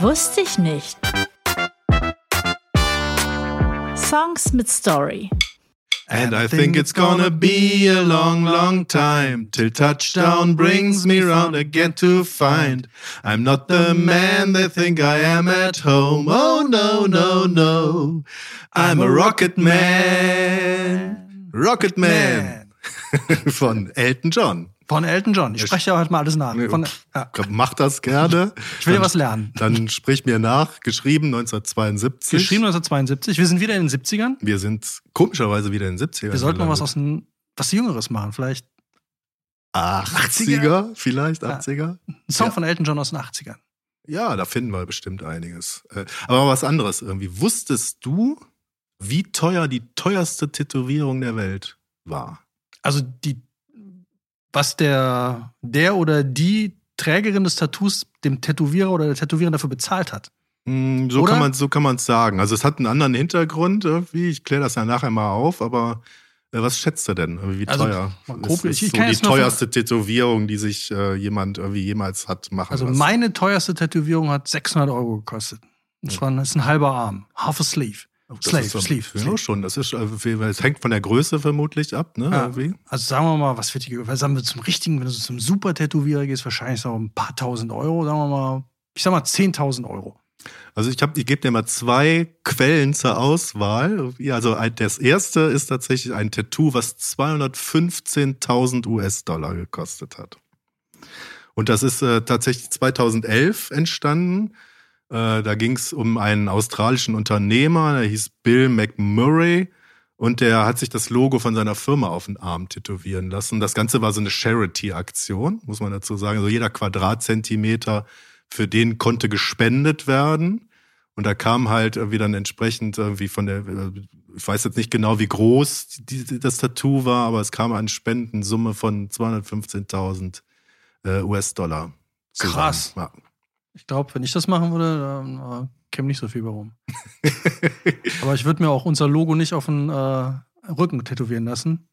Wusste ich nicht. Songs mit Story. And I think it's gonna be a long, long time till touchdown brings me round again to find I'm not the man they think I am at home. Oh no, no, no. I'm a rocket man. Rocket man. Von Elton John. Von Elton John. Ich spreche ja heute mal alles nach. Von, ja. Mach das gerne. Ich will dir was lernen. Dann sprich mir nach. Geschrieben 1972. Geschrieben 1972. Wir sind wieder in den 70ern. Wir sind komischerweise wieder in den 70ern. Wir sollten mal was aus dem, was Jüngeres machen. Vielleicht 80er, 80er vielleicht 80er. Ja. Ein Song ja. von Elton John aus den 80ern. Ja, da finden wir bestimmt einiges. Äh, aber was anderes irgendwie. Wusstest du, wie teuer die teuerste Tätowierung der Welt war? Also die was der, der oder die Trägerin des Tattoos dem Tätowierer oder der Tätowiererin dafür bezahlt hat. Mm, so oder? kann man so kann man es sagen. Also es hat einen anderen Hintergrund irgendwie. Ich kläre das ja nachher mal auf, aber äh, was schätzt du denn? Wie also, teuer? Grob, ist, ist so die teuerste Tätowierung, die sich äh, jemand irgendwie jemals hat machen Also lassen. meine teuerste Tätowierung hat 600 Euro gekostet. Das, war, ein, das ist ein halber Arm, half a sleeve. Slave, das Sleeve. Sleeve. schon. Das ist, es äh, hängt von der Größe vermutlich ab, ne? Ja. Also sagen wir mal, was wird die, sagen wir zum richtigen, wenn du zum Super-Tätowierer gehst, wahrscheinlich so ein paar tausend Euro, sagen wir mal, ich sag mal 10.000 Euro. Also ich habe, ich gebe dir mal zwei Quellen zur Auswahl. Also das erste ist tatsächlich ein Tattoo, was 215.000 US-Dollar gekostet hat. Und das ist äh, tatsächlich 2011 entstanden. Äh, da ging es um einen australischen Unternehmer, der hieß Bill McMurray. Und der hat sich das Logo von seiner Firma auf den Arm tätowieren lassen. Das Ganze war so eine Charity-Aktion, muss man dazu sagen. Also jeder Quadratzentimeter für den konnte gespendet werden. Und da kam halt irgendwie dann entsprechend irgendwie von der, ich weiß jetzt nicht genau, wie groß die, das Tattoo war, aber es kam eine Spendensumme von 215.000 äh, US-Dollar. Krass. Ja. Ich glaube, wenn ich das machen würde, dann äh, käme nicht so viel bei rum. aber ich würde mir auch unser Logo nicht auf den äh, Rücken tätowieren lassen.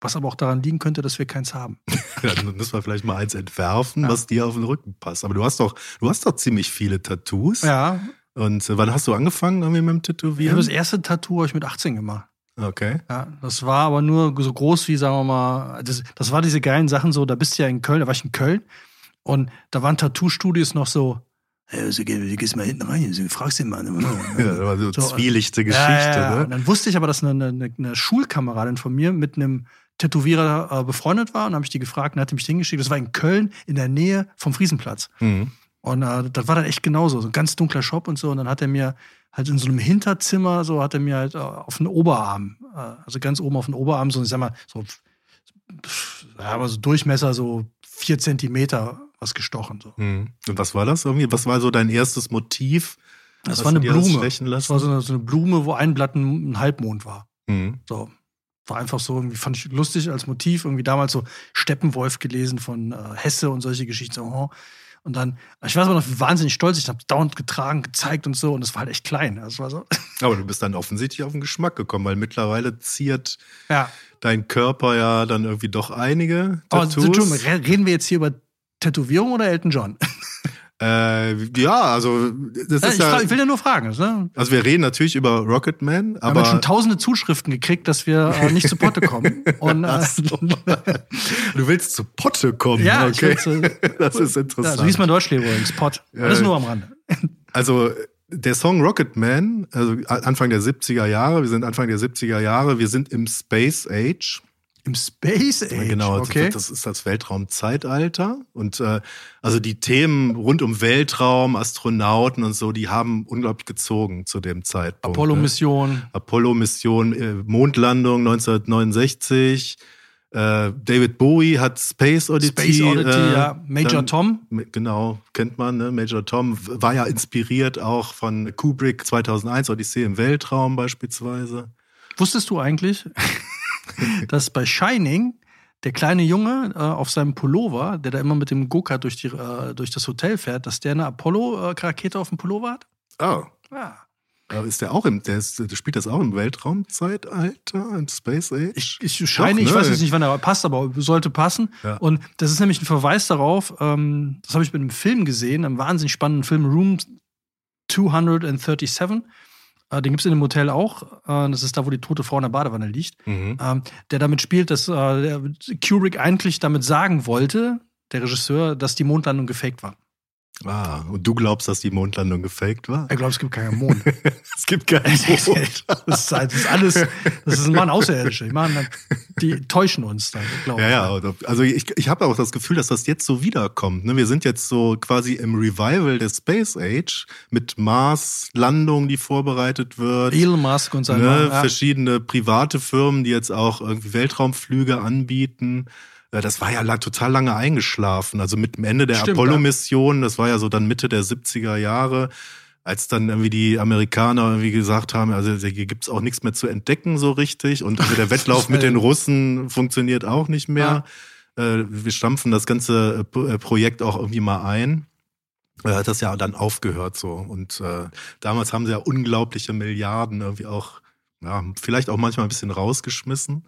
Was aber auch daran liegen könnte, dass wir keins haben. dann müssen wir vielleicht mal eins entwerfen, ja. was dir auf den Rücken passt. Aber du hast doch, du hast doch ziemlich viele Tattoos. Ja. Und äh, wann hast du angefangen irgendwie mit dem Tätowieren? Ja, das erste Tattoo habe ich mit 18 gemacht. Okay. Ja, das war aber nur so groß wie, sagen wir mal, das, das war diese geilen Sachen so, da bist du ja in Köln, da war ich in Köln und da waren Tattoo-Studios noch so, hey, so, du gehst mal hinten rein, du fragst den Mann. ja, das war so, so zwielichte Geschichte. Ja, ja, ne? Und dann wusste ich aber, dass eine, eine, eine Schulkameradin von mir mit einem Tätowierer äh, befreundet war und habe ich die gefragt und hat mich hingeschickt. Das war in Köln in der Nähe vom Friesenplatz. Mhm. Und äh, das war dann echt genauso, so ein ganz dunkler Shop und so. Und dann hat er mir halt in so einem Hinterzimmer, so hat er mir halt äh, auf den Oberarm, äh, also ganz oben auf den Oberarm, so, ich sag mal, so, ja, aber so Durchmesser so vier Zentimeter was gestochen. So. Mhm. Und was war das irgendwie? Was war so dein erstes Motiv? Das war eine Blume. Das war so eine, so eine, Blume, wo ein Blatt ein, ein Halbmond war. Mhm. So. War einfach so, irgendwie fand ich lustig als Motiv. Irgendwie damals so Steppenwolf gelesen von äh, Hesse und solche Geschichten. So, oh. Und dann, ich weiß aber noch, wie wahnsinnig stolz ich habe dauernd getragen, gezeigt und so. Und es war halt echt klein. Das war so. Aber du bist dann offensichtlich auf den Geschmack gekommen, weil mittlerweile ziert ja. Dein Körper ja dann irgendwie doch einige Tattoos. Aber reden wir jetzt hier über Tätowierung oder Elton John? Äh, ja, also das ist ich, ja, ich will ja nur fragen. Ne? Also wir reden natürlich über Rocketman, aber wir haben schon tausende Zuschriften gekriegt, dass wir äh, nicht zu Potte kommen. Und, äh, du willst zu Potte kommen? Ja, okay. Zu, das ist interessant. Ja, so hieß mein Deutschlehrer übrigens, Pott. Das ist nur am Rande. Also der Song Rocketman, also Anfang der 70er Jahre, wir sind Anfang der 70er Jahre, wir sind im Space Age. Im Space Age. Genau, okay. das ist das Weltraumzeitalter. Und äh, also die Themen rund um Weltraum, Astronauten und so, die haben unglaublich gezogen zu dem Zeitpunkt. Apollo-Mission. Ne? Apollo-Mission, äh, Mondlandung 1969. Äh, David Bowie hat Space Oddity. Space Oddity, äh, ja. Major dann, Tom. Genau, kennt man, ne? Major Tom war ja inspiriert auch von Kubrick 2001, Odyssee im Weltraum beispielsweise. Wusstest du eigentlich, dass bei Shining der kleine Junge äh, auf seinem Pullover, der da immer mit dem Go-Kart durch, äh, durch das Hotel fährt, dass der eine Apollo-Rakete auf dem Pullover hat? Oh. Ja. Ist der auch im, der, ist, der spielt das auch im Weltraumzeitalter, im Space Age? Ich, ich scheine, Doch, ne? ich weiß jetzt nicht, wann er passt, aber sollte passen. Ja. Und das ist nämlich ein Verweis darauf, ähm, das habe ich mit einem Film gesehen, einem wahnsinnig spannenden Film, Room 237. Äh, den gibt es in dem Hotel auch. Äh, das ist da, wo die tote Frau in der Badewanne liegt. Mhm. Ähm, der damit spielt, dass äh, Kubrick eigentlich damit sagen wollte, der Regisseur, dass die Mondlandung gefaked war. Ah, und du glaubst, dass die Mondlandung gefaked war? Er glaubt, es gibt keinen Mond. es gibt keinen Mond. das, ist, das ist alles, das ist machen Außerirdische. Die, machen, die täuschen uns dann, glaube ich. Ja, ja, also ich, ich habe auch das Gefühl, dass das jetzt so wiederkommt. Ne? Wir sind jetzt so quasi im Revival der Space Age mit Mars-Landung, die vorbereitet wird. Elon Musk und seine ne? ja. Verschiedene private Firmen, die jetzt auch irgendwie Weltraumflüge anbieten. Äh, das war ja total lange eingeschlafen. Also mit dem Ende der Apollo-Mission, das war ja so dann Mitte der 70er Jahre, als dann irgendwie die Amerikaner irgendwie gesagt haben, also hier gibt's auch nichts mehr zu entdecken so richtig und also der Wettlauf mit den Russen funktioniert auch nicht mehr. Ja. Äh, wir stampfen das ganze äh, Projekt auch irgendwie mal ein. Hat das ja dann aufgehört so. Und äh, damals haben sie ja unglaubliche Milliarden irgendwie auch, ja, vielleicht auch manchmal ein bisschen rausgeschmissen.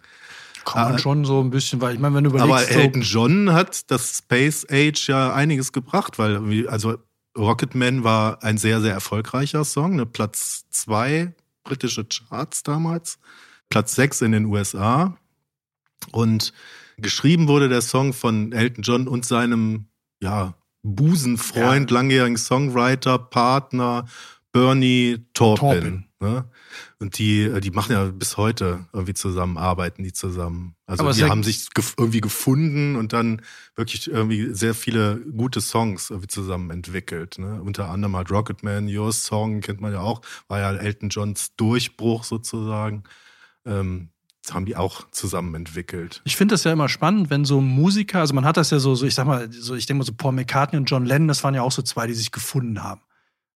Kann man äh, schon so ein bisschen, weil ich meine, wenn du überlegst. Aber Elton John hat das Space Age ja einiges gebracht, weil, also Rocketman war ein sehr, sehr erfolgreicher Song, ne? Platz zwei britische Charts damals, Platz sechs in den USA. Und geschrieben wurde der Song von Elton John und seinem, ja, Busenfreund, ja. langjährigen Songwriter, Partner, Bernie Taupin. Taupin. Ne? Und die, äh, die machen ja bis heute irgendwie zusammen, arbeiten die zusammen. Also Aber die haben sich irgendwie gefunden und dann wirklich irgendwie sehr viele gute Songs irgendwie zusammen entwickelt. Ne? Unter anderem halt Rocketman, Your Song kennt man ja auch, war ja Elton Johns Durchbruch sozusagen. Ähm, das haben die auch zusammen entwickelt. Ich finde das ja immer spannend, wenn so Musiker, also man hat das ja so, so ich sag mal, so ich denke mal so Paul McCartney und John Lennon, das waren ja auch so zwei, die sich gefunden haben.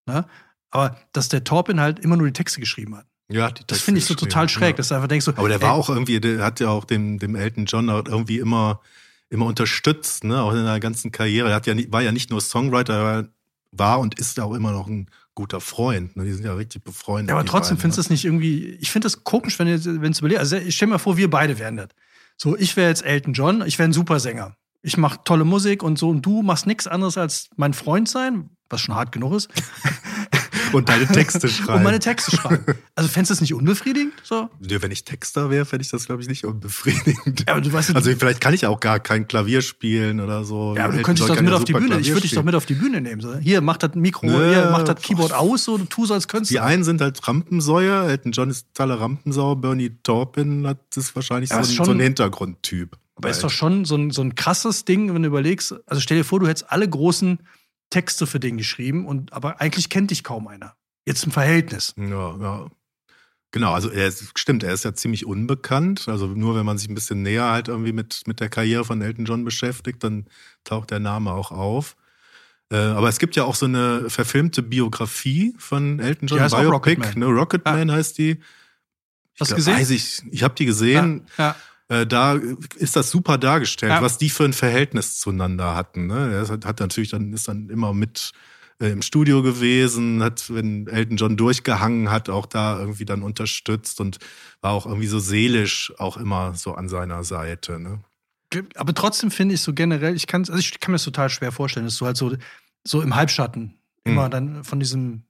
Ne? Aber dass der Torpin halt immer nur die Texte geschrieben hat. Ja, das finde ich so total schräg, ja. dass du einfach denkst so. Aber der ey, war auch irgendwie, der hat ja auch dem, dem Elton John irgendwie immer, immer unterstützt, ne, auch in der ganzen Karriere. Er hat ja, war ja nicht nur Songwriter, er war und ist auch immer noch ein guter Freund. Ne? Die sind ja richtig befreundet. Ja, aber trotzdem findest du ne? das nicht irgendwie, ich finde das komisch, wenn du wenn es überlegst. Also ich stell mir vor, wir beide wären das. So, ich wäre jetzt Elton John, ich wäre ein Supersänger. Ich mache tolle Musik und so und du machst nichts anderes als mein Freund sein, was schon hart genug ist. Und deine Texte schreiben. Und meine Texte schreiben. Also fändest du das nicht unbefriedigend? So? Ja, wenn ich Texter wäre, fände ich das, glaube ich, nicht unbefriedigend. Ja, aber du weißt, also vielleicht kann ich auch gar kein Klavier spielen oder so. Ja, aber du könntest doch mit auf die Bühne. Ich würde dich doch mit auf die Bühne nehmen. So. Hier, mach das Mikro, Nö, hier, mach das Keyboard aus, so, du tust als könntest Die einen sind halt Rampensäuer, Elton John ist totaler Rampensau, Bernie Taupin hat das wahrscheinlich ja, so, ein, schon, so ein Hintergrundtyp. Aber ist doch schon so ein, so ein krasses Ding, wenn du überlegst, also stell dir vor, du hättest alle großen Texte für den geschrieben und aber eigentlich kennt dich kaum einer. Jetzt im Verhältnis. Ja, ja. Genau, also er ist, stimmt, er ist ja ziemlich unbekannt. Also nur wenn man sich ein bisschen näher halt irgendwie mit, mit der Karriere von Elton John beschäftigt, dann taucht der Name auch auf. Äh, aber es gibt ja auch so eine verfilmte Biografie von Elton John, die Biopic, Rocketman. ne? Rocketman ja. heißt die. Ich Hast du gesehen? Weiß ich, ich habe die gesehen. Ja. Ja. Äh, da ist das super dargestellt, was die für ein Verhältnis zueinander hatten. Ne? Er hat, natürlich dann ist dann immer mit äh, im Studio gewesen, hat, wenn Elton John durchgehangen hat, auch da irgendwie dann unterstützt und war auch irgendwie so seelisch auch immer so an seiner Seite. Ne? Aber trotzdem finde ich so generell, ich kann, also ich kann mir das total schwer vorstellen, dass du halt so, so im Halbschatten immer hm. dann von diesem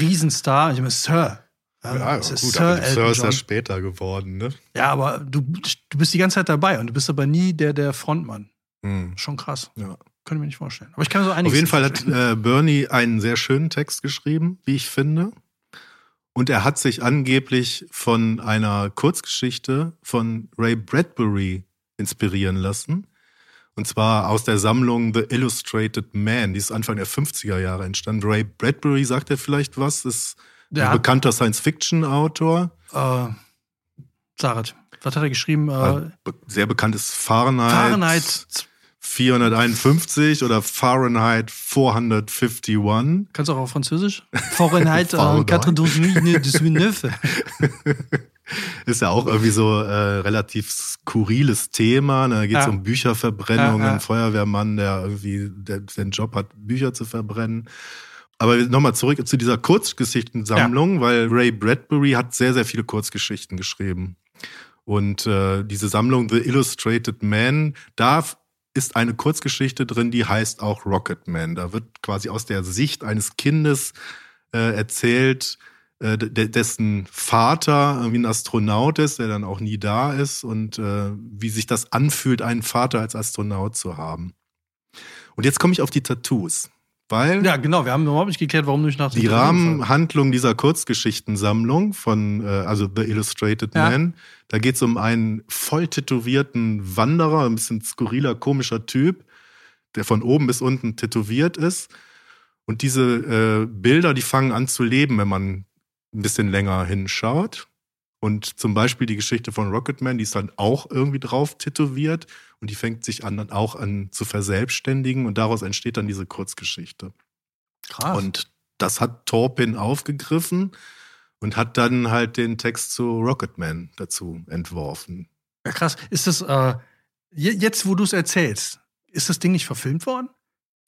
Riesenstar, ich meine, Sir. Ja, ja gut, Sir, aber Sir ist ja später geworden, ne? Ja, aber du, du bist die ganze Zeit dabei und du bist aber nie der, der Frontmann. Hm. Schon krass. Ja. Könnte mir nicht vorstellen. Aber ich kann so einiges Auf jeden Fall hat äh, Bernie einen sehr schönen Text geschrieben, wie ich finde. Und er hat sich angeblich von einer Kurzgeschichte von Ray Bradbury inspirieren lassen. Und zwar aus der Sammlung The Illustrated Man. Die ist Anfang der 50er Jahre entstanden. Ray Bradbury, sagt er vielleicht was? Ist der ein bekannter Science-Fiction-Autor. Äh, Sarat. Was hat er geschrieben? Äh, sehr bekanntes Fahrenheit. Fahrenheit 451 oder Fahrenheit 451. Kannst du auch auf Französisch? Fahrenheit 499. Ist ja auch irgendwie so äh, relativ skurriles Thema. Ne? Da geht es ja. um Bücherverbrennungen, ja, ja. Feuerwehrmann, der irgendwie der, den Job hat, Bücher zu verbrennen. Aber nochmal zurück zu dieser Kurzgeschichtensammlung, weil Ray Bradbury hat sehr, sehr viele Kurzgeschichten geschrieben. Und äh, diese Sammlung The Illustrated Man, da ist eine Kurzgeschichte drin, die heißt auch Rocketman. Da wird quasi aus der Sicht eines Kindes äh, erzählt, äh, dessen Vater irgendwie ein Astronaut ist, der dann auch nie da ist und äh, wie sich das anfühlt, einen Vater als Astronaut zu haben. Und jetzt komme ich auf die Tattoos. Weil ja, genau, wir haben überhaupt nicht geklärt, warum du nicht nach Die Rahmenhandlung dieser Kurzgeschichtensammlung von, äh, also The Illustrated ja. Man, da geht es um einen voll tätowierten Wanderer, ein bisschen skurriler, komischer Typ, der von oben bis unten tätowiert ist. Und diese äh, Bilder, die fangen an zu leben, wenn man ein bisschen länger hinschaut. Und zum Beispiel die Geschichte von Rocketman, die ist dann auch irgendwie drauf tätowiert und die fängt sich an, dann auch an zu verselbstständigen und daraus entsteht dann diese Kurzgeschichte. Krass. Und das hat Torpin aufgegriffen und hat dann halt den Text zu Rocketman dazu entworfen. Ja, krass. Ist das, äh, jetzt wo du es erzählst, ist das Ding nicht verfilmt worden?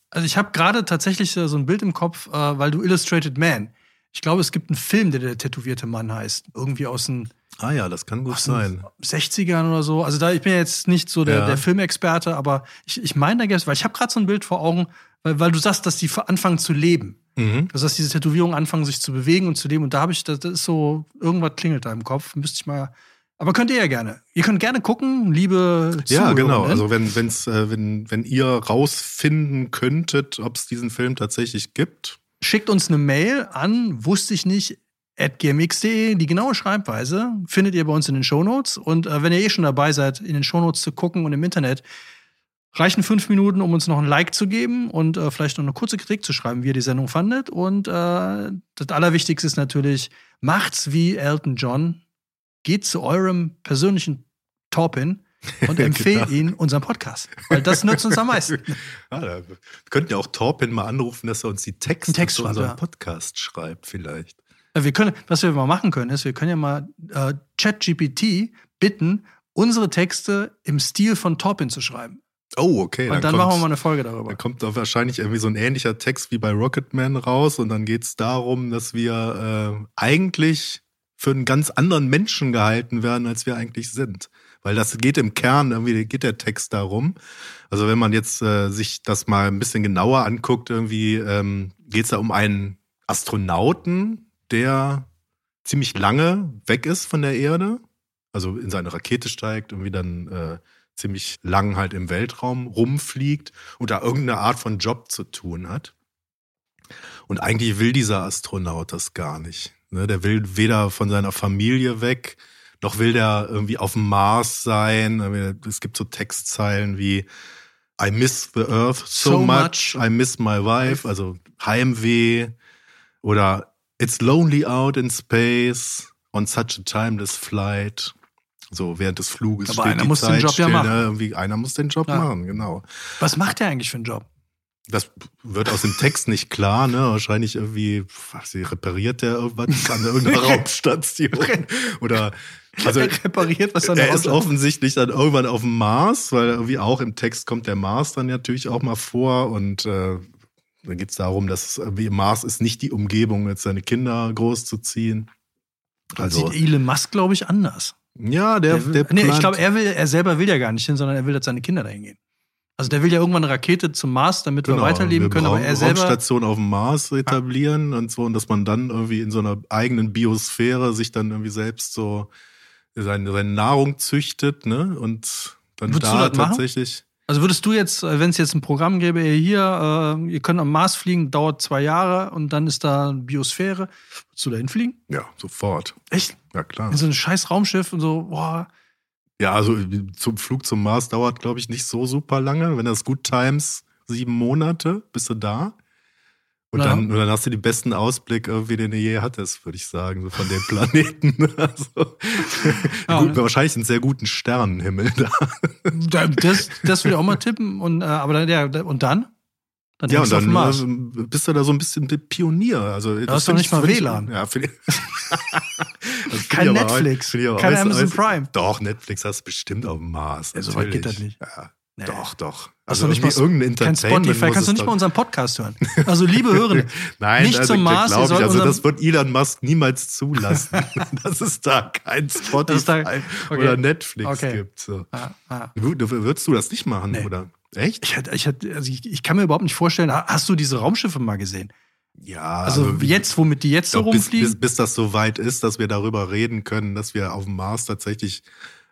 Also ich habe gerade tatsächlich so ein Bild im Kopf, äh, weil du Illustrated Man. Ich glaube, es gibt einen Film, der der tätowierte Mann heißt. Irgendwie aus den Ah ja, das kann gut sein. 60ern oder so. Also da, ich bin jetzt nicht so der, ja. der Filmexperte, aber ich, ich meine, da gibt es, weil ich habe gerade so ein Bild vor Augen, weil, weil du sagst, dass die anfangen zu leben. Mhm. Also, dass diese Tätowierungen anfangen, sich zu bewegen und zu leben. Und da habe ich, das, ist so, irgendwas klingelt da im Kopf. Müsste ich mal. Aber könnt ihr ja gerne. Ihr könnt gerne gucken, liebe Ja, genau. Also wenn, wenn's, äh, wenn, wenn ihr rausfinden könntet, ob es diesen Film tatsächlich gibt, Schickt uns eine Mail an, wusste ich nicht, at gmx.de. Die genaue Schreibweise findet ihr bei uns in den Shownotes. Und äh, wenn ihr eh schon dabei seid, in den Shownotes zu gucken und im Internet, reichen fünf Minuten, um uns noch ein Like zu geben und äh, vielleicht noch eine kurze Kritik zu schreiben, wie ihr die Sendung fandet. Und äh, das Allerwichtigste ist natürlich, macht's wie Elton John. Geht zu eurem persönlichen Torpin und empfehlt genau. ihn unseren Podcast. Weil das nützt uns am meisten. Ja, wir könnten ja auch Torpin mal anrufen, dass er uns die Texte Text zu unserem ja. Podcast schreibt, vielleicht. Ja, wir können, was wir mal machen können, ist, wir können ja mal äh, ChatGPT bitten, unsere Texte im Stil von Torpin zu schreiben. Oh, okay. Und dann, dann machen wir mal eine Folge darüber. Da kommt doch wahrscheinlich irgendwie so ein ähnlicher Text wie bei Rocketman raus und dann geht es darum, dass wir äh, eigentlich für einen ganz anderen Menschen gehalten werden, als wir eigentlich sind. Weil das geht im Kern, irgendwie geht der Text darum. Also wenn man jetzt äh, sich das mal ein bisschen genauer anguckt, irgendwie ähm, geht es da um einen Astronauten, der ziemlich lange weg ist von der Erde, also in seine Rakete steigt, irgendwie dann äh, ziemlich lang halt im Weltraum rumfliegt und da irgendeine Art von Job zu tun hat. Und eigentlich will dieser Astronaut das gar nicht. Ne? Der will weder von seiner Familie weg, noch will der irgendwie auf dem Mars sein. Es gibt so Textzeilen wie I miss the Earth so, so much, much, I miss my wife, also Heimweh oder It's lonely out in space on such a timeless flight. So während des Fluges Aber steht einer die muss Zeit den Job still, ja machen. Ne? Irgendwie einer muss den Job ja. machen, genau. Was macht der eigentlich für einen Job? Das wird aus dem Text nicht klar, ne? Wahrscheinlich irgendwie, was, repariert der irgendwas an irgendeiner Raumstation oder also er repariert was an der Er ist offensichtlich dann irgendwann auf dem Mars, weil irgendwie auch im Text kommt der Mars dann natürlich auch mal vor und äh, da geht es darum, dass wie Mars ist nicht die Umgebung, jetzt seine Kinder großzuziehen. Also sieht Elon Musk, glaube ich, anders. Ja, der, der, der nee, ich glaube, er will, er selber will ja gar nicht hin, sondern er will, dass seine Kinder dahin gehen. Also der will ja irgendwann eine Rakete zum Mars, damit genau, wir weiterleben wir können, aber er selber Raumstation auf dem Mars etablieren ah. und so und dass man dann irgendwie in so einer eigenen Biosphäre sich dann irgendwie selbst so seine, seine Nahrung züchtet, ne? Und dann Würdest da tatsächlich. Machen? Also würdest du jetzt, äh, wenn es jetzt ein Programm gäbe, hier, äh, ihr könnt am Mars fliegen, dauert zwei Jahre und dann ist da Biosphäre, würdest du da hinfliegen? Ja, sofort. Echt? Ja, klar. In so ein scheiß Raumschiff und so, boah. Ja, also zum Flug zum Mars dauert, glaube ich, nicht so super lange. Wenn das gut times, sieben Monate, bist du da. Und ja. dann, und dann hast du den besten Ausblick, irgendwie, den du je hattest, würde ich sagen, so von den Planeten. also, ja, gut, ne? Wahrscheinlich einen sehr guten Sternenhimmel da. Das, das würde ich auch mal tippen. Und, äh, aber dann, ja, und dann? Dann ja, und dann also, bist du da so ein bisschen Pionier. Also, du hast doch nicht mal WLAN. Ja, für die, Kein Netflix, kein Amazon Prime. Doch, Netflix hast du bestimmt auf dem Mars. Ja, so weit geht das nicht. Ja. Nee. Doch, doch. Also nicht mal irgendein Kein Spotify, kannst du nicht mal unseren Podcast hören. Also liebe Hörende, Nein, nicht also, zum Mars. Ich, also das wird Elon Musk niemals zulassen, dass es da kein Spotify da, okay. oder Netflix okay. gibt. So. Ah, ah. Würdest du das nicht machen, nee. oder? Echt? Ich, ich, also ich, ich kann mir überhaupt nicht vorstellen, hast du diese Raumschiffe mal gesehen? Ja, Also, jetzt, womit die jetzt so doch, bis, rumfliegen? bis, bis das so weit ist, dass wir darüber reden können, dass wir auf dem Mars tatsächlich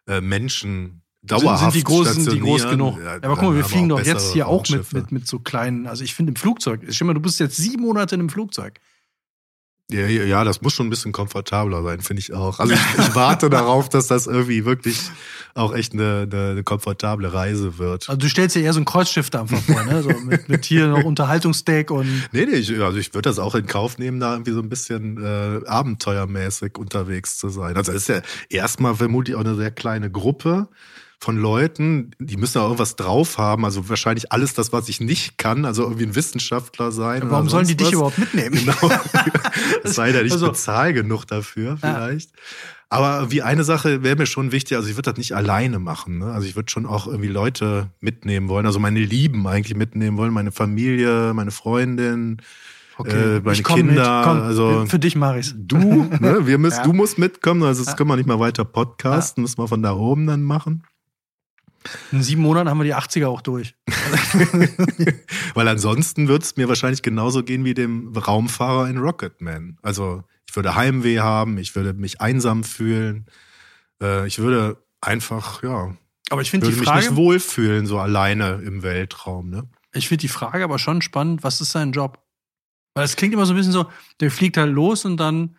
äh, Menschen dauerhaft sind, sind die großen, die groß genug. Ja, aber guck mal, wir fliegen doch jetzt hier auch mit, mit, mit so kleinen, also ich finde im Flugzeug, stell mal, du bist jetzt sieben Monate in einem Flugzeug. Ja, ja, ja, das muss schon ein bisschen komfortabler sein, finde ich auch. Also ich, ich warte darauf, dass das irgendwie wirklich auch echt eine, eine, eine komfortable Reise wird. Also du stellst dir eher so ein Kreuzschiff da einfach vor, ne? So mit, mit hier noch Unterhaltungsdeck und Nee, nee, ich, also ich würde das auch in Kauf nehmen, da irgendwie so ein bisschen äh, abenteuermäßig unterwegs zu sein. Also es ist ja erstmal vermutlich auch eine sehr kleine Gruppe von Leuten, die müssen ja irgendwas drauf haben, also wahrscheinlich alles das, was ich nicht kann, also irgendwie ein Wissenschaftler sein. oder warum sollen die sonst dich was. überhaupt mitnehmen? Genau. Es sei denn, ich Also- bezahle genug dafür vielleicht. Aber wie eine Sache wäre mir schon wichtig, also ich würde das nicht alleine machen. Ne? Also ich würde schon auch irgendwie Leute mitnehmen wollen, also meine Lieben eigentlich mitnehmen wollen, meine Familie, meine Freundin, äh, meine Kinder. mit. Komm, also für dich mach ich's. du, ne? Wir müssen, Ja. du musst mitkommen, also das können wir nicht mal weiter podcasten, müssen wir von da oben dann machen. In sieben Monaten haben wir die 80er auch durch. Weil ansonsten würde es mir wahrscheinlich genauso gehen wie dem Raumfahrer in Rocketman. Also ich würde Heimweh haben, ich würde mich einsam fühlen, äh, ich würde einfach, ja, Aber ich finde würde die mich nicht Frage, wohlfühlen, so alleine im Weltraum. Ne? ich finde die Frage aber schon spannend, was ist sein Job? Weil es klingt immer so ein bisschen so, der fliegt halt los und dann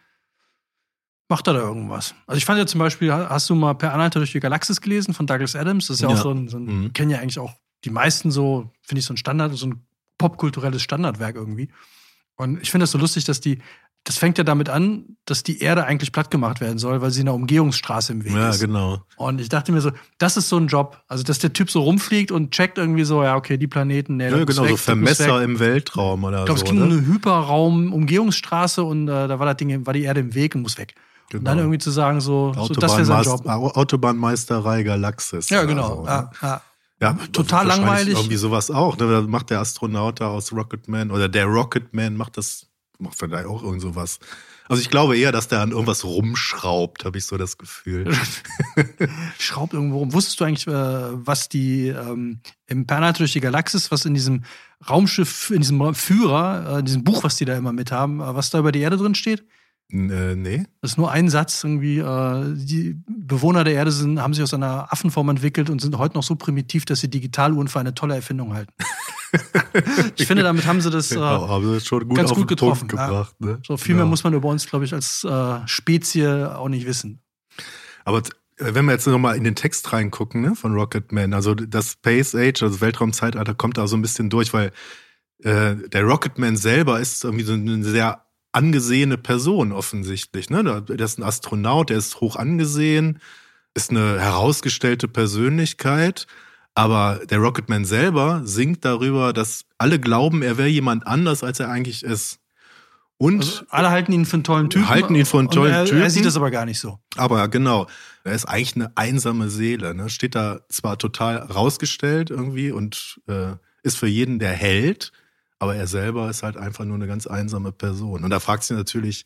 macht er da irgendwas. Also ich fand ja zum Beispiel, hast du mal Per Anhalter durch die Galaxis gelesen von Douglas Adams? Das ist ja, Ja. auch so ein, so ein Mhm. kennen ja eigentlich auch die meisten so, finde ich so ein Standard, so ein popkulturelles Standardwerk irgendwie. Und ich finde das so lustig, dass die, das fängt ja damit an, dass die Erde eigentlich platt gemacht werden soll, weil sie in einer Umgehungsstraße im Weg Ja, ist. genau. Und ich dachte mir so, das ist so ein Job. Also, dass der Typ so rumfliegt und checkt irgendwie so, ja, okay, die Planeten, nee, Ja, genau, weg, so Vermesser im Weltraum oder Ich glaube, so. es ging um ne? eine Hyperraum-Umgehungsstraße und äh, da war das Ding, war die Erde im Weg und muss weg. Und dann Genau. irgendwie zu sagen, so, so das wäre sein Job. Au- Autobahnmeisterei Galaxis. Ja, genau. So, ne? ja, ja. Total langweilig. Irgendwie sowas auch. Ne? Da macht der Astronaut da aus Rocketman oder der Rocketman macht das, macht vielleicht auch irgend sowas. Also ich glaube eher, dass der an irgendwas rumschraubt, habe ich so das Gefühl. Schraubt irgendwo rum. Wusstest du eigentlich, äh, was die ähm, im Pernato durch die Galaxis, was in diesem Raumschiff, in diesem Führer, äh, in diesem Buch, was die da immer mit haben, äh, was da über die Erde drin steht? Äh, nee. Das ist nur ein Satz irgendwie. Äh, die Bewohner der Erde sind, haben sich aus einer Affenform entwickelt und sind heute noch so primitiv, dass sie Digitaluhren für eine tolle Erfindung halten. ich finde, damit haben sie das. Äh, Genau, haben sie schon gut ganz gut getroffen, ja. gebracht. Ne? so viel mehr Genau. muss man über uns, glaube ich, als äh, Spezie auch nicht wissen. Aber äh, wenn wir jetzt nochmal in den Text reingucken, ne, von Rocketman, also das Space Age, also Weltraumzeitalter, kommt da so ein bisschen durch, weil äh, der Rocketman selber ist irgendwie so eine sehr angesehene Person offensichtlich. Ne? Der ist ein Astronaut, der ist hoch angesehen, ist eine herausgestellte Persönlichkeit. Aber der Rocketman selber singt darüber, dass alle glauben, er wäre jemand anders, als er eigentlich ist. Und Also, alle halten ihn für einen tollen Typen. Halten ihn für einen tollen er, Er Typen. sieht das aber gar nicht so. Aber genau, er ist eigentlich eine einsame Seele. Ne? Steht da zwar total rausgestellt irgendwie und äh, ist für jeden der Held, aber er selber ist halt einfach nur eine ganz einsame Person. Und da fragt sich natürlich,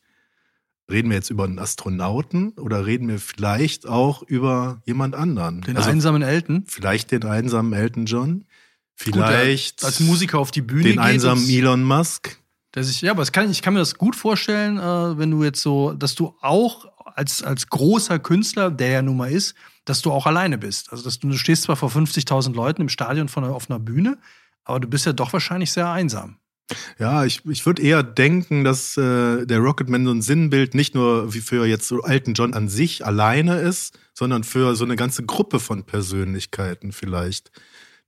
reden wir jetzt über einen Astronauten oder reden wir vielleicht auch über jemand anderen? Den also einsamen Elton. vielleicht den einsamen Elton John, Gut, vielleicht als Musiker auf die Bühne den einsamen Elon Musk. Der sich, ja, aber kann, ich kann mir das gut vorstellen, äh, wenn du jetzt so, dass du auch als, als großer Künstler, der ja nun mal ist, dass du auch alleine bist. Also, dass du, du stehst zwar vor 50.000 Leuten im Stadion von, auf einer Bühne, aber du bist ja doch wahrscheinlich sehr einsam. Ja, ich, ich würde eher denken, dass äh, der Rocketman so ein Sinnbild nicht nur wie für jetzt so Elton John an sich alleine ist, sondern für so eine ganze Gruppe von Persönlichkeiten vielleicht,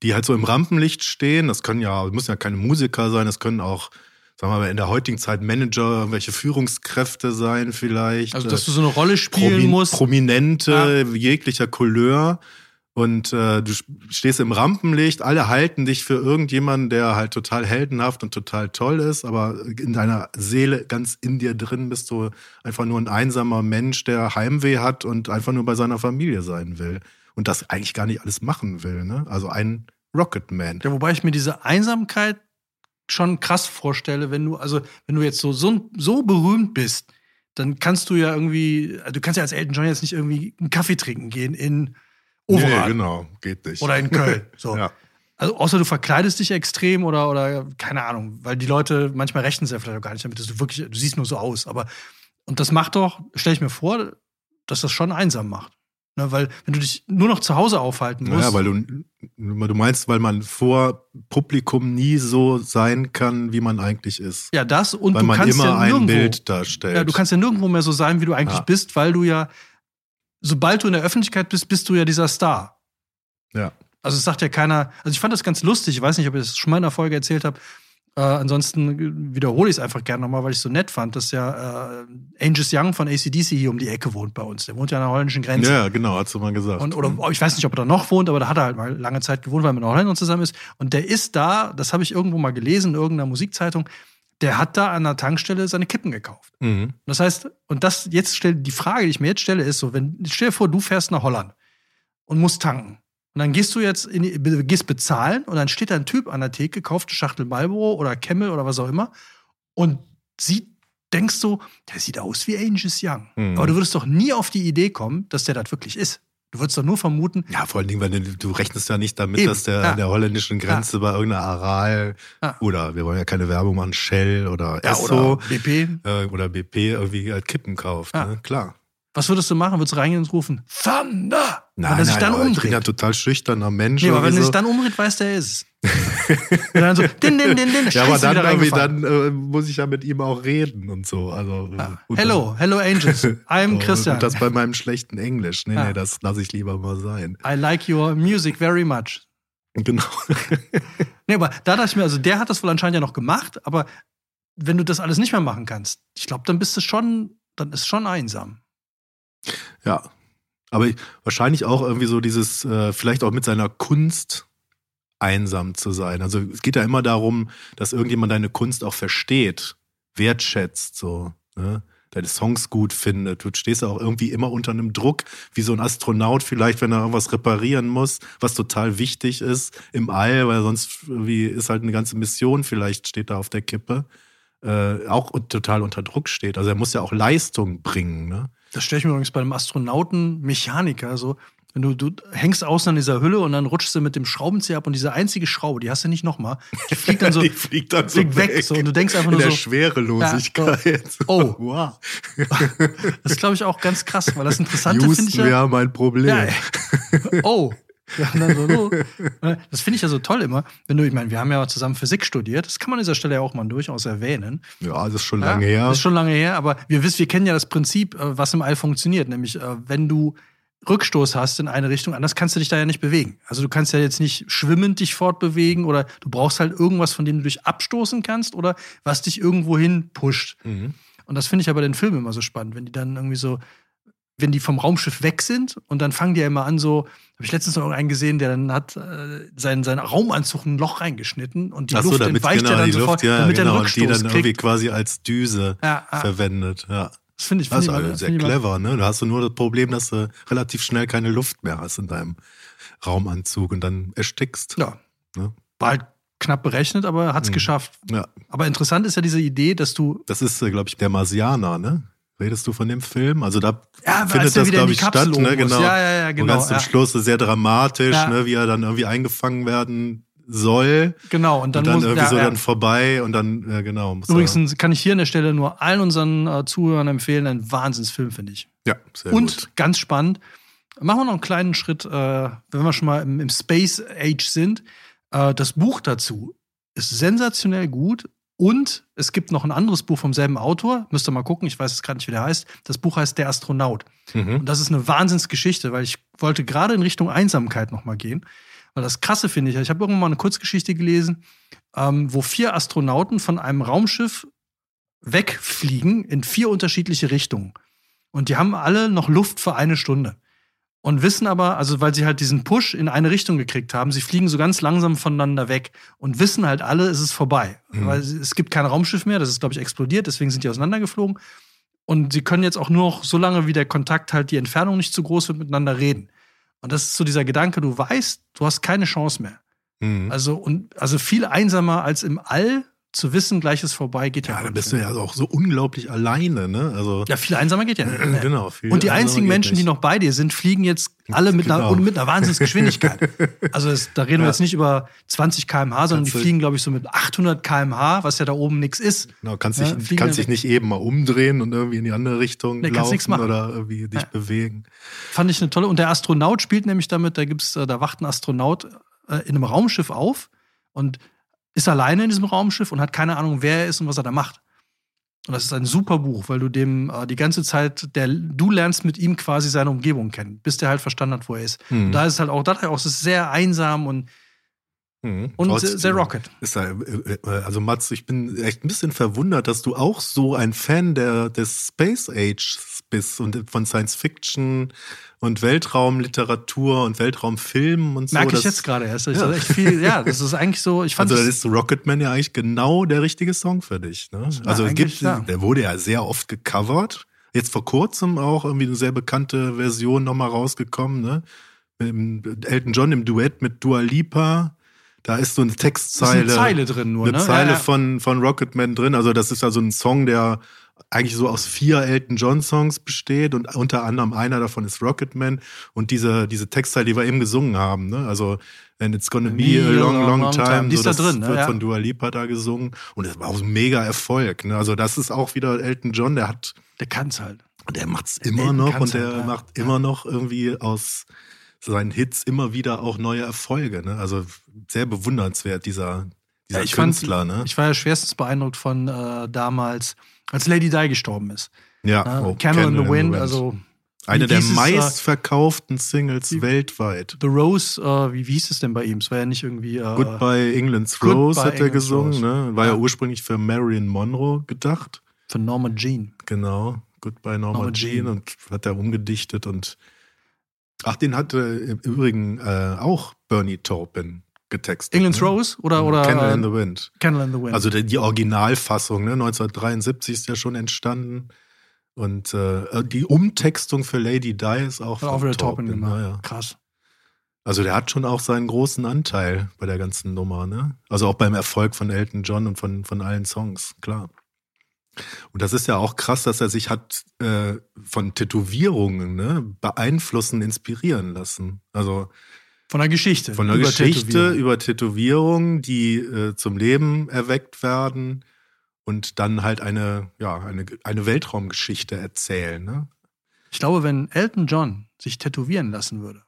die halt so im Rampenlicht stehen. Das können ja, müssen ja keine Musiker sein, das können auch, sagen wir mal, in der heutigen Zeit Manager, irgendwelche Führungskräfte sein vielleicht. Also, äh, dass du so eine Rolle spielen Promi musst. Prominente jeglicher Couleur. Und äh, du stehst im Rampenlicht, alle halten dich für irgendjemanden, der halt total heldenhaft und total toll ist, aber in deiner Seele ganz in dir drin bist du einfach nur ein einsamer Mensch, der Heimweh hat und einfach nur bei seiner Familie sein will und das eigentlich gar nicht alles machen will. Ne? Also ein Rocketman. Ja, wobei ich mir diese Einsamkeit schon krass vorstelle, wenn du, also, wenn du jetzt so, so, so berühmt bist, dann kannst du ja irgendwie, also du kannst ja als Elton John jetzt nicht irgendwie einen Kaffee trinken gehen in Overath Nee, genau, geht nicht. oder in Köln. So. Ja. Also außer du verkleidest dich extrem oder, oder keine Ahnung, weil die Leute manchmal rechnen es ja vielleicht auch gar nicht damit, dass du wirklich, du siehst nur so aus. Aber und das macht doch, stelle ich mir vor, dass das schon einsam macht. Ne, weil wenn du dich nur noch zu Hause aufhalten musst. Ja, weil du, du meinst, weil man vor Publikum nie so sein kann, wie man eigentlich ist. Ja, das und weil du man kannst immer ja ein nirgendwo, Bild darstellt. Ja, du kannst ja nirgendwo mehr so sein, wie du eigentlich Ja. bist, weil du ja, sobald du in der Öffentlichkeit bist, bist du ja dieser Star. ja. Also es sagt ja keiner, also ich fand das ganz lustig, ich weiß nicht, ob ich das schon mal in der Folge erzählt habe. Äh, ansonsten wiederhole ich es einfach gerne nochmal, weil ich es so nett fand, dass ja äh, Angus Young von ACDC hier um die Ecke wohnt bei uns. Der wohnt ja an der holländischen Grenze. ja, genau, hast du mal gesagt. Und, oder ich weiß nicht, ob er da noch wohnt, aber da hat er halt mal lange Zeit gewohnt, weil er mit einer Holländern zusammen ist. Und der ist da, das habe ich irgendwo mal gelesen in irgendeiner Musikzeitung, der hat da an der Tankstelle seine Kippen gekauft. mhm. Das heißt, und das jetzt stell, die Frage, die ich mir jetzt stelle, ist so, wenn, stell dir vor, du fährst nach Holland und musst tanken. Und dann gehst du jetzt in gehst bezahlen und dann steht da ein Typ an der Theke, kauft eine Schachtel Marlboro oder Camel oder was auch immer und sieht, denkst du, der sieht aus wie Angus Young. Mhm. Aber du würdest doch nie auf die Idee kommen, dass der das wirklich ist. Du würdest doch nur vermuten, Ja, vor allen Dingen, weil du, du rechnest ja nicht damit, Eben, dass der ja. an der holländischen Grenze bei irgendeiner Aral Ja. oder wir wollen ja keine Werbung machen, Shell oder ja, Esso oder BP. äh, oder BP irgendwie halt Kippen kauft. Ja. Ne? Klar. Was würdest du machen? Würdest du reingehen und rufen, Thunder? Nein, wenn er sich nein, dann aber ich bin umdreht. ja total schüchterner Mensch. Nee, aber wenn er so. sich dann umdreht, weiß der, er ist dann so, din, din, din, din, ja, aber dann, irgendwie, dann äh, muss ich ja mit ihm auch reden und so. Also, Ja. und Hello, hello Angels. I'm So, Christian. Und das bei meinem schlechten Englisch. Nee, Ja. nee, das lasse ich lieber mal sein. I like your music very much. Genau. Nee, aber da dachte ich mir, also der hat das wohl anscheinend ja noch gemacht, aber wenn du das alles nicht mehr machen kannst, ich glaube, dann bist du schon, dann ist schon einsam. Ja. Aber ich- wahrscheinlich auch irgendwie so dieses, äh, vielleicht auch mit seiner Kunst einsam zu sein. Also es geht ja immer darum, dass irgendjemand deine Kunst auch versteht, wertschätzt, so, ne? deine Songs gut findet. Du stehst ja auch irgendwie immer unter einem Druck, wie so ein Astronaut vielleicht, wenn er irgendwas reparieren muss, was total wichtig ist im All, weil sonst wie ist halt eine ganze Mission vielleicht steht da auf der Kippe, äh, auch total unter Druck steht. Also er muss ja auch Leistung bringen, ne? Das stelle ich mir übrigens bei einem Astronauten, Mechaniker so. Wenn du, du hängst außen an dieser Hülle und dann rutschst du mit dem Schraubenzieher ab und diese einzige Schraube, die hast du nicht nochmal. Die fliegt dann so, Die fliegt dann so fliegt weg. So, und du denkst einfach in nur der so, Schwerelosigkeit. Oh. wow. das ist glaube ich auch ganz krass, weil das Interessante finde ich wir ja. haben ein Problem. Ja, oh. Ja, so. Das finde ich ja so toll immer, wenn du, ich meine, wir haben ja zusammen Physik studiert, das kann man an dieser Stelle ja auch mal durchaus erwähnen. Ja, das ist schon Ja, lange her. Das ist schon lange her, aber wir wissen, wir kennen ja das Prinzip, äh, was im All funktioniert, nämlich äh, wenn du Rückstoß hast in eine Richtung, anders kannst du dich da ja nicht bewegen. Also du kannst ja jetzt nicht schwimmend dich fortbewegen oder du brauchst halt irgendwas, von dem du dich abstoßen kannst oder was dich irgendwo hin pusht. Mhm. Und das finde ich aber den Film immer so spannend, wenn die dann irgendwie so, wenn die vom Raumschiff weg sind und dann fangen die ja immer an so, habe ich letztens noch einen gesehen, der dann hat äh, seinen, seinen Raumanzug ein Loch reingeschnitten und die Ach so, Luft damit entweicht genau ja dann die sofort, Luft, ja, damit er genau, einen und die Rückstoß dann irgendwie kriegt. quasi als Düse ja. verwendet. Ja. Das finde ich, find ich, also sehr find ich immer- clever, ne? Da hast du nur das Problem, dass du relativ schnell keine Luft mehr hast in deinem Raumanzug und dann erstickst. Ja. Ne? War halt knapp berechnet, aber hat es Mhm. geschafft. Ja. Aber interessant ist ja diese Idee, dass du. Das ist, glaube ich, der Marsianer, ne? Redest du von dem Film? Also da Ja, findet das, glaube ich, statt, ne? Genau. Ja, ja, ja, genau. Und ganz zum. Schluss sehr dramatisch, ne? Wie er dann irgendwie eingefangen werden soll. Genau, und dann, und dann muss irgendwie ja, so ja. dann vorbei und dann, äh, genau. Übrigens kann ich hier an der Stelle nur allen unseren äh, Zuhörern empfehlen, ein Wahnsinnsfilm, finde ich. ja, sehr und gut. ganz spannend, machen wir noch einen kleinen Schritt, äh, wenn wir schon mal im, im Space Age sind. Äh, das Buch dazu ist sensationell gut. Und es gibt noch ein anderes Buch vom selben Autor. Müsst ihr mal gucken, ich weiß es gerade nicht, wie der heißt. Das Buch heißt Der Astronaut. Mhm. Und das ist eine Wahnsinnsgeschichte, weil ich wollte gerade in Richtung Einsamkeit nochmal gehen. Weil das Krasse finde ich, ich habe irgendwann mal eine Kurzgeschichte gelesen, ähm, wo vier Astronauten von einem Raumschiff wegfliegen in vier unterschiedliche Richtungen. Und die haben alle noch Luft für eine Stunde. Und wissen aber, also weil sie halt diesen Push in eine Richtung gekriegt haben, sie fliegen so ganz langsam voneinander weg und wissen halt alle, es ist vorbei. Mhm. Weil es gibt kein Raumschiff mehr, das ist, glaube ich, explodiert, deswegen sind die auseinandergeflogen. Und sie können jetzt auch nur noch, so lange wie der Kontakt halt die Entfernung nicht zu groß wird, miteinander reden. Und das ist so dieser Gedanke, du weißt, du hast keine Chance mehr. Mhm. Also, und, also viel einsamer als im All, zu wissen, gleich ist vorbei, geht ja. Ja, da bist du ja auch so unglaublich alleine, ne? Also Ja, viel einsamer geht ja nicht. genau. viel Und die einzigen Menschen, die nicht. noch bei dir sind, fliegen jetzt alle mit, einer, Genau. und mit einer Wahnsinnsgeschwindigkeit. also es, da reden wir Ja. jetzt nicht über 20 km/h, sondern die Kannst du- fliegen, glaube ich, so mit 800 km/h, was ja da oben nichts ist. Genau, kannst Ja, dich, kannst dich nicht eben mal umdrehen und irgendwie in die andere Richtung Nee, laufen machen. oder irgendwie dich Ja. bewegen. Fand ich eine tolle. Und der Astronaut spielt nämlich damit, da gibt's, äh, da wacht ein Astronaut äh, in einem Raumschiff auf und ist alleine in diesem Raumschiff und hat keine Ahnung, wer er ist und was er da macht. Und das ist ein super Buch, weil du dem äh, die ganze Zeit, der, du lernst mit ihm quasi seine Umgebung kennen, bis der halt verstanden hat, wo er ist. Hm. Und da ist es halt auch, da er auch, ist sehr einsam und, Mhm. und Trotzdem sehr Rocket. Ist da, äh, äh, also Mats, ich bin echt ein bisschen verwundert, dass du auch so ein Fan der, des Space Age bist und von Science Fiction und Weltraumliteratur und Weltraumfilmen und so. Merke ich Das- jetzt gerade erst. Das Ja. viel, ja, das ist eigentlich so, ich fand Also da das, ist Rocketman ja eigentlich genau der richtige Song für dich. Ne? Also es gibt, ja. der wurde ja sehr oft gecovert. Jetzt vor kurzem auch irgendwie eine sehr bekannte Version nochmal rausgekommen. Ne? Elton John im Duett mit Dua Lipa. Da ist so eine ist Textzeile. eine Zeile drin nur, eine ne? Zeile ja, ja. Von, von Rocketman drin. Also das ist ja so ein Song, der eigentlich so aus vier Elton John Songs besteht und unter anderem einer davon ist Rocketman und diese, diese Textzeile, die wir eben gesungen haben, ne? Also And it's gonna be a long, long time. Die ist so, da das drin, ne? wird Ja. von Dua Lipa da gesungen und das war auch ein mega Erfolg. Ne? Also das ist auch wieder Elton John, der hat, Der kann's halt. der macht's immer Elton noch und der halt, macht Ja. immer noch irgendwie aus seinen Hits immer wieder auch neue Erfolge. Ne? Also sehr bewundernswert dieser, dieser Ja, ich fand- Künstler. ne? Ich war ja schwerstens beeindruckt von äh, damals, als Lady Di gestorben ist. Ja, Äh, oh, Candle in the Wind, also eine der äh, meistverkauften Singles die- weltweit. The Rose, äh, wie, wie hieß es denn bei ihm? Es war ja nicht irgendwie. Äh, Goodbye England's Goodbye Rose hat er England's gesungen, Rose. ne? War ja. Ja. ursprünglich für Marilyn Monroe gedacht. Von Norma Jean. Genau. Goodbye Norma, Norma Jean Jean. und hat er umgedichtet und ach, den hatte im Übrigen äh, auch Bernie Taupin getextet. England's ne? Rose oder, oder Candle äh, in the Wind. Candle in the Wind. Also die, die Originalfassung, ne? 1973 ist ja schon entstanden. Und äh, die Umtextung für Lady Di ist auch hat auch von wieder Taupin Taupin, gemacht. ja, ja. Krass. Also der hat schon auch seinen großen Anteil bei der ganzen Nummer, ne? Also auch beim Erfolg von Elton John und von, von allen Songs, klar. Und das ist ja auch krass, dass er sich hat äh, von Tätowierungen ne, beeinflussen, inspirieren lassen. Also Von der Geschichte. von der über Geschichte Tätowierung. über Tätowierungen, die äh, zum Leben erweckt werden und dann halt eine, ja, eine, eine Weltraumgeschichte erzählen. Ne? Ich glaube, wenn Elton John sich tätowieren lassen würde,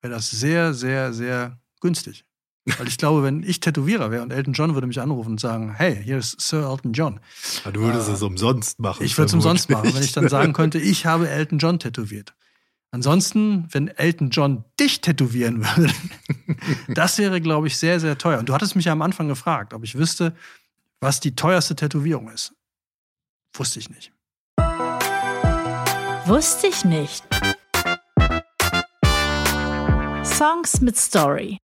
wäre das sehr, sehr, sehr günstig. Weil ich glaube, wenn ich Tätowierer wäre und Elton John würde mich anrufen und sagen, hey, hier ist Sir Elton John. Ja, Du würdest Äh, es umsonst machen. Ich würde es umsonst machen, wenn ich dann sagen könnte, ich habe Elton John tätowiert. Ansonsten, wenn Elton John dich tätowieren würde, das wäre, glaube ich, sehr, sehr teuer. Und du hattest mich ja am Anfang gefragt, ob ich wüsste, was die teuerste Tätowierung ist. Wusste ich nicht. Wusste ich nicht. Songs mit Story.